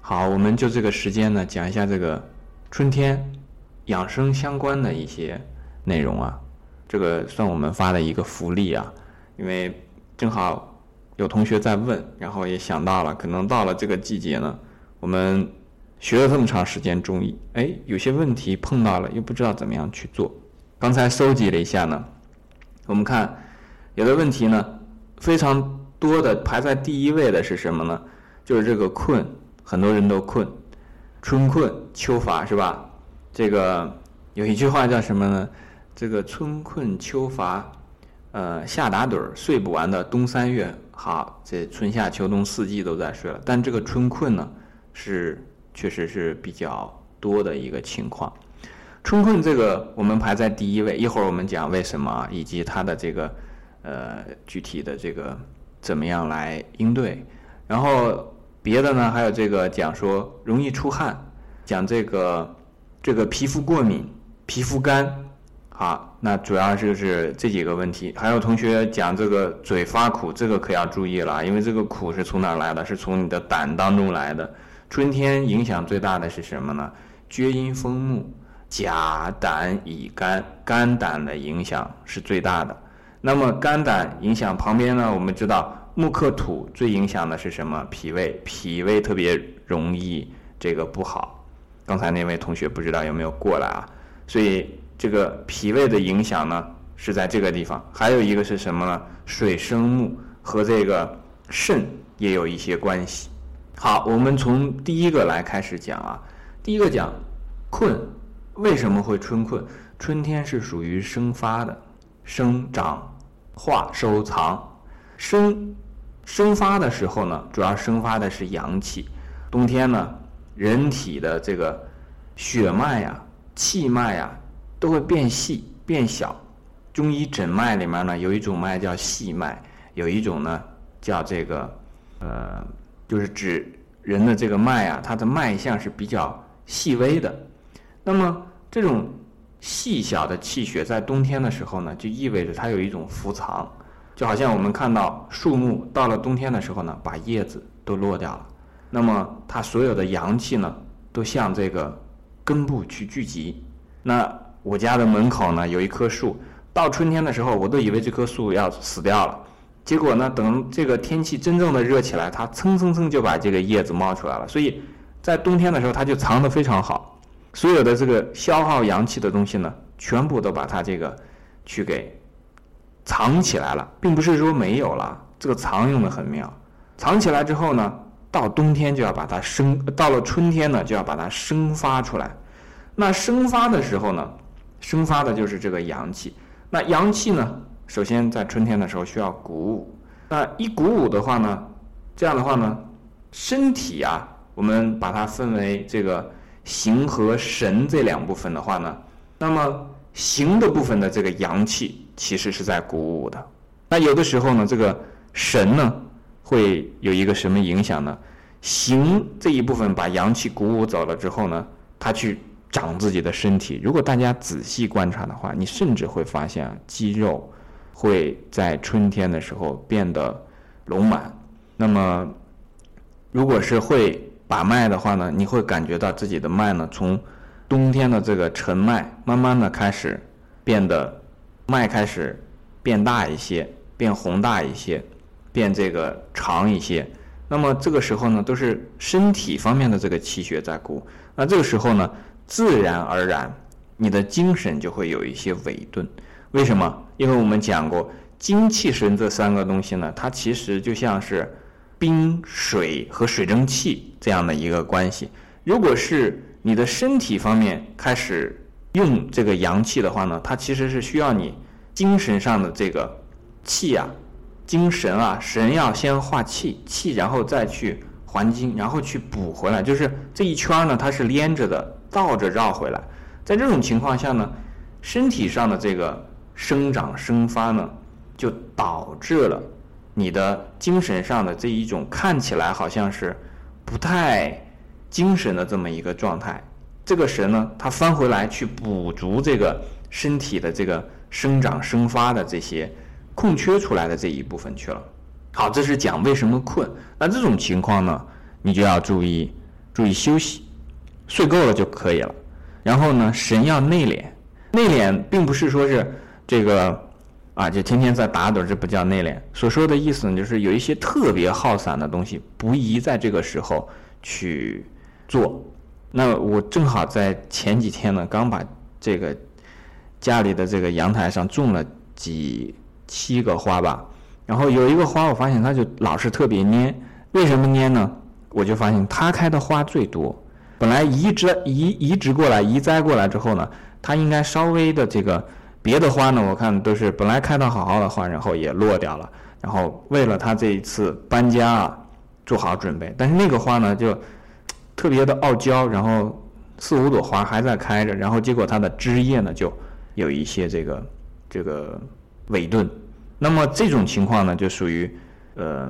好，我们就这个时间呢，讲一下这个春天养生相关的一些内容啊。这个算我们发的一个福利啊，因为正好有同学在问，然后也想到了，可能到了这个季节呢，我们学了这么长时间中医，哎，有些问题碰到了，又不知道怎么样去做。刚才搜集了一下呢，我们看有的问题呢，非常多的排在第一位的是什么呢？就是这个困。很多人都困，春困秋乏是吧？这个有一句话叫什么呢？这个春困秋乏，呃，夏打盹儿睡不完的冬三月。好，这春夏秋冬四季都在睡了，但这个春困呢，是确实是比较多的一个情况。春困这个我们排在第一位，一会儿我们讲为什么，以及它的这个呃具体的这个怎么样来应对，然后。别的呢，还有这个讲说容易出汗，讲这个这个皮肤过敏、皮肤干，好，那主要就是这几个问题。还有同学讲这个嘴发苦，这个可要注意了，因为这个苦是从哪来的？是从你的胆当中来的。春天影响最大的是什么呢？厥阴风木，甲胆乙肝，肝胆的影响是最大的。那么肝胆影响旁边呢？我们知道。木克土，最影响的是什么？脾胃，脾胃特别容易这个不好。刚才那位同学不知道有没有过来啊？所以这个脾胃的影响呢是在这个地方。还有一个是什么呢？水生木和这个肾也有一些关系。好，我们从第一个来开始讲啊。第一个讲困，为什么会春困？春天是属于生发的，生长、化、收藏、生。生发的时候呢，主要生发的是阳气。冬天呢，人体的这个血脉呀、气脉呀都会变细变小。中医诊脉里面呢，有一种脉叫细脉，有一种呢叫这个呃，就是指人的这个脉啊，它的脉象是比较细微的。那么这种细小的气血在冬天的时候呢，就意味着它有一种伏藏。就好像我们看到树木到了冬天的时候呢，把叶子都落掉了，那么它所有的阳气呢，都向这个根部去聚集。那我家的门口呢，有一棵树，到春天的时候，我都以为这棵树要死掉了，结果呢，等这个天气真正的热起来，它蹭蹭蹭就把这个叶子冒出来了。所以在冬天的时候，它就藏得非常好，所有的这个消耗阳气的东西呢，全部都把它这个去给。藏起来了，并不是说没有了。这个藏用的很妙，藏起来之后呢，到冬天就要把它生，到了春天呢就要把它生发出来。那生发的时候呢，生发的就是这个阳气。那阳气呢，首先在春天的时候需要鼓舞。那一鼓舞的话呢，这样的话呢，身体啊，我们把它分为这个形和神这两部分的话呢，那么形的部分的这个阳气。其实是在鼓舞的，那有的时候呢，这个神呢会有一个什么影响呢？形这一部分把阳气鼓舞走了之后呢，它去长自己的身体。如果大家仔细观察的话，你甚至会发现肌肉会在春天的时候变得隆满。那么，如果是会把脉的话呢，你会感觉到自己的脉呢从冬天的这个沉脉慢慢的开始变得。脉开始变大一些，变宏大一些，变这个长一些。那么这个时候呢，都是身体方面的这个气血在鼓。那这个时候呢，自然而然，你的精神就会有一些萎顿。为什么？因为我们讲过，精气神这三个东西呢，它其实就像是冰、水和水蒸气这样的一个关系。如果是你的身体方面开始，用这个阳气的话呢，它其实是需要你精神上的这个气啊，精神啊，神要先化气，气然后再去还精，然后去补回来，就是这一圈呢，它是连着的，倒着绕回来。在这种情况下呢，身体上的这个生长生发呢，就导致了你的精神上的这一种看起来好像是不太精神的这么一个状态。这个神呢，他翻回来去补足这个身体的这个生长生发的这些空缺出来的这一部分去了。好，这是讲为什么困。那这种情况呢，你就要注意，注意休息，睡够了就可以了。然后呢，神要内敛，内敛并不是说是这个啊，就天天在打盹，这不叫内敛。所说的意思呢，就是有一些特别耗散的东西，不宜在这个时候去做。那我正好在前几天呢，刚把这个家里的这个阳台上种了几七个花吧，然后有一个花，我发现它就老是特别蔫，为什么蔫呢？我就发现它开的花最多。本来移植移移植过来移栽过来之后呢，它应该稍微的这个别的花呢，我看都是本来开的好好的花，然后也落掉了。然后为了它这一次搬家啊，做好准备。但是那个花呢，就特别的傲娇，然后四五朵花还在开着，然后结果它的枝叶呢就有一些这个这个萎顿。那么这种情况呢，就属于呃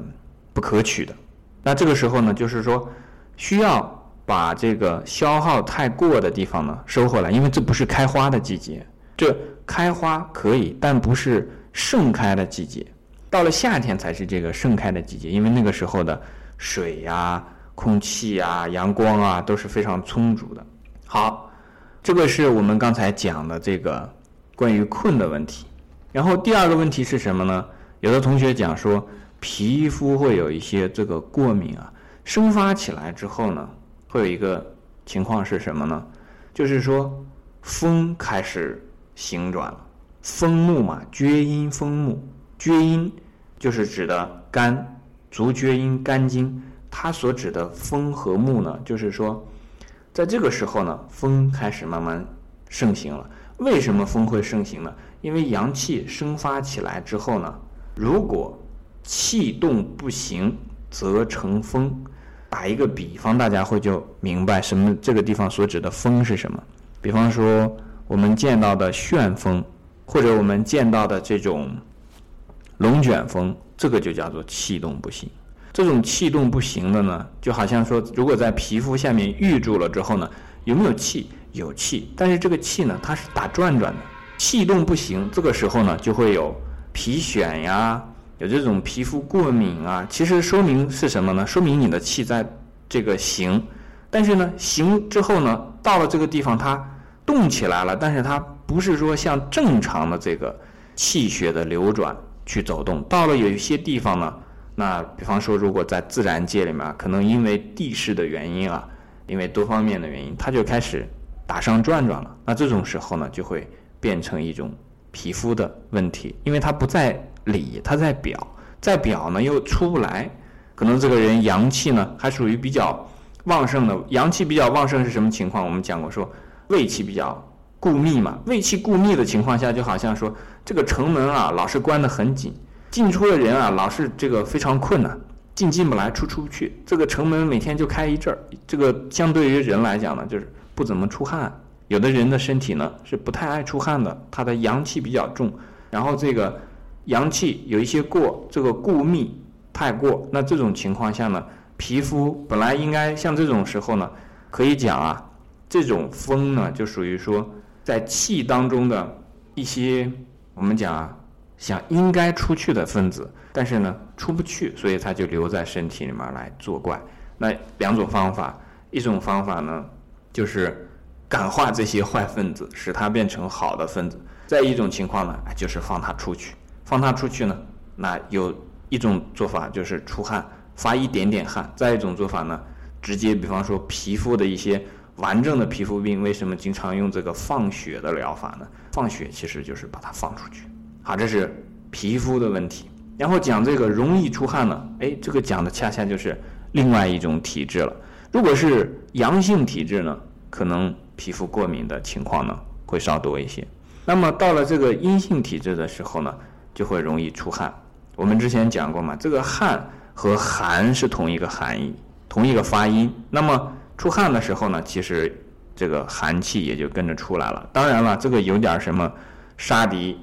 不可取的。那这个时候呢，就是说需要。把这个消耗太过的地方呢收回来，因为这不是开花的季节，这开花可以，但不是盛开的季节。到了夏天才是这个盛开的季节，因为那个时候的水呀、空气啊、阳光啊都是非常充足的。好，这个是我们刚才讲的这个关于困的问题。然后第二个问题是什么呢？有的同学讲说皮肤会有一些这个过敏啊，生发起来之后呢。会有一个情况是什么呢？就是说，风开始行转了。风木嘛，厥阴风木，厥阴就是指的肝，足厥阴肝经。它所指的风和木呢，就是说，在这个时候呢，风开始慢慢盛行了。为什么风会盛行呢？因为阳气生发起来之后呢，如果气动不行，则成风。打一个比方，大家会就明白什么这个地方所指的风是什么。比方说，我们见到的旋风，或者我们见到的这种龙卷风，这个就叫做气动不行。这种气动不行的呢，就好像说，如果在皮肤下面郁住了之后呢，有没有气？有气，但是这个气呢，它是打转转的，气动不行。这个时候呢，就会有皮癣呀。有这种皮肤过敏啊，其实说明是什么呢？说明你的气在这个行，但是呢，行之后呢，到了这个地方它动起来了，但是它不是说像正常的这个气血的流转去走动。到了有一些地方呢，那比方说如果在自然界里面，可能因为地势的原因啊，因为多方面的原因，它就开始打上转转了。那这种时候呢，就会变成一种皮肤的问题，因为它不在。里它在表，在表呢又出不来，可能这个人阳气呢还属于比较旺盛的，阳气比较旺盛是什么情况？我们讲过说胃气比较固密嘛，胃气固密的情况下，就好像说这个城门啊老是关得很紧，进出的人啊老是这个非常困难，进进不来，出出不去，这个城门每天就开一阵儿，这个相对于人来讲呢，就是不怎么出汗，有的人的身体呢是不太爱出汗的，他的阳气比较重，然后这个。阳气有一些过，这个固密太过，那这种情况下呢，皮肤本来应该像这种时候呢，可以讲啊，这种风呢就属于说在气当中的一些我们讲啊，想应该出去的分子，但是呢出不去，所以它就留在身体里面来作怪。那两种方法，一种方法呢就是感化这些坏分子，使它变成好的分子；再一种情况呢，就是放它出去。放它出去呢，那有一种做法就是出汗，发一点点汗；再一种做法呢，直接比方说皮肤的一些完整的皮肤病，为什么经常用这个放血的疗法呢？放血其实就是把它放出去。啊，这是皮肤的问题。然后讲这个容易出汗呢，哎，这个讲的恰恰就是另外一种体质了。如果是阳性体质呢，可能皮肤过敏的情况呢会稍多一些。那么到了这个阴性体质的时候呢？就会容易出汗。我们之前讲过嘛，这个汗和寒是同一个含义，同一个发音。那么出汗的时候呢，其实这个寒气也就跟着出来了。当然了，这个有点什么杀敌，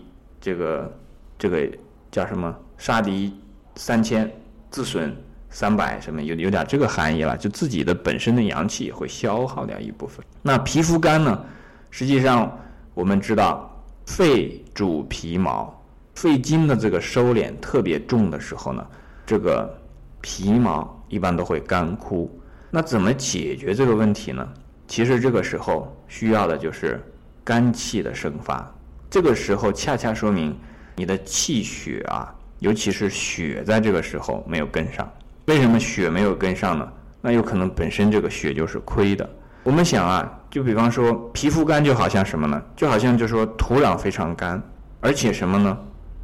这个这个叫什么杀敌三千，自损三百，什么有有点这个含义了。就自己的本身的阳气也会消耗掉一部分。那皮肤干呢？实际上我们知道，肺主皮毛。肺经的这个收敛特别重的时候呢，这个皮毛一般都会干枯。那怎么解决这个问题呢？其实这个时候需要的就是肝气的生发，这个时候恰恰说明你的气血啊，尤其是血在这个时候没有跟上。为什么血没有跟上呢？那有可能本身这个血就是亏的。我们想啊，就比方说皮肤干就好像什么呢？就好像就说土壤非常干，而且什么呢？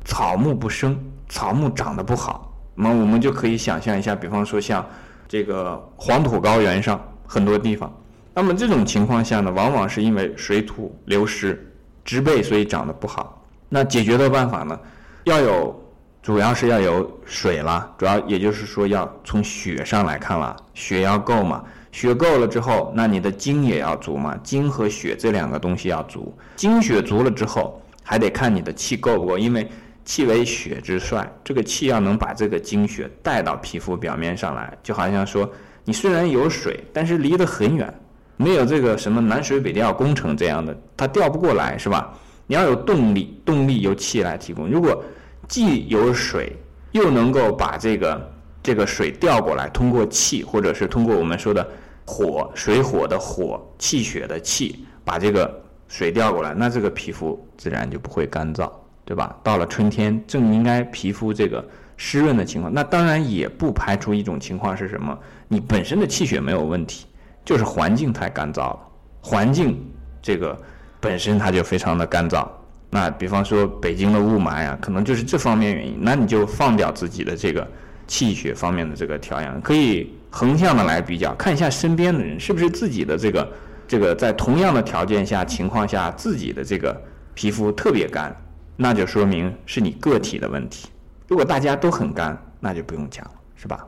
草木不生，草木长得不好。那么我们就可以想象一下，比方说像这个黄土高原上很多地方，那么这种情况下呢，往往是因为水土流失、植被，所以长得不好。那解决的办法呢，要有。主要是要有水了，主要也就是说要从血上来看了，血要够嘛，血够了之后，那你的精也要足嘛，精和血这两个东西要足，精血足了之后，还得看你的气够不够，因为气为血之帅，这个气要能把这个精血带到皮肤表面上来，就好像说你虽然有水，但是离得很远，没有这个什么南水北调工程这样的，它调不过来是吧？你要有动力，动力由气来提供，如果。既有水，又能够把这个这个水调过来，通过气，或者是通过我们说的火、水火的火、气血的气，把这个水调过来，那这个皮肤自然就不会干燥，对吧？到了春天，正应该皮肤这个湿润的情况。那当然也不排除一种情况是什么？你本身的气血没有问题，就是环境太干燥了，环境这个本身它就非常的干燥。那比方说北京的雾霾啊，可能就是这方面原因。那你就放掉自己的这个气血方面的这个调养，可以横向的来比较，看一下身边的人是不是自己的这个这个在同样的条件下情况下，自己的这个皮肤特别干，那就说明是你个体的问题。如果大家都很干，那就不用讲了，是吧？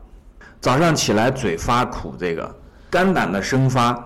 早上起来嘴发苦，这个肝胆的生发，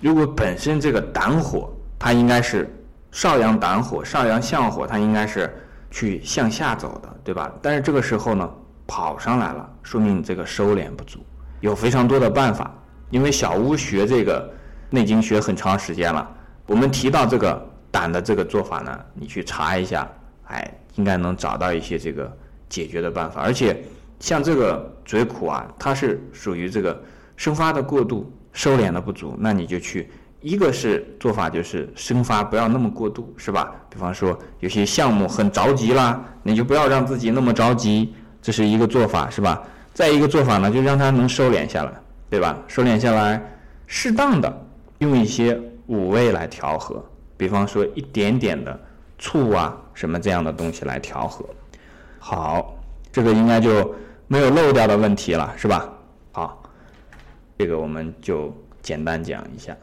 如果本身这个胆火，它应该是。少阳胆火，少阳相火，它应该是去向下走的，对吧？但是这个时候呢，跑上来了，说明你这个收敛不足。有非常多的办法，因为小屋学这个内经学很长时间了。我们提到这个胆的这个做法呢，你去查一下，哎，应该能找到一些这个解决的办法。而且像这个嘴苦啊，它是属于这个生发的过度，收敛的不足，那你就去。一个是做法就是生发不要那么过度，是吧？比方说有些项目很着急啦，你就不要让自己那么着急，这是一个做法，是吧？再一个做法呢，就让它能收敛下来，对吧？收敛下来，适当的用一些五味来调和，比方说一点点的醋啊什么这样的东西来调和。好，这个应该就没有漏掉的问题了，是吧？这个我们就简单讲一下。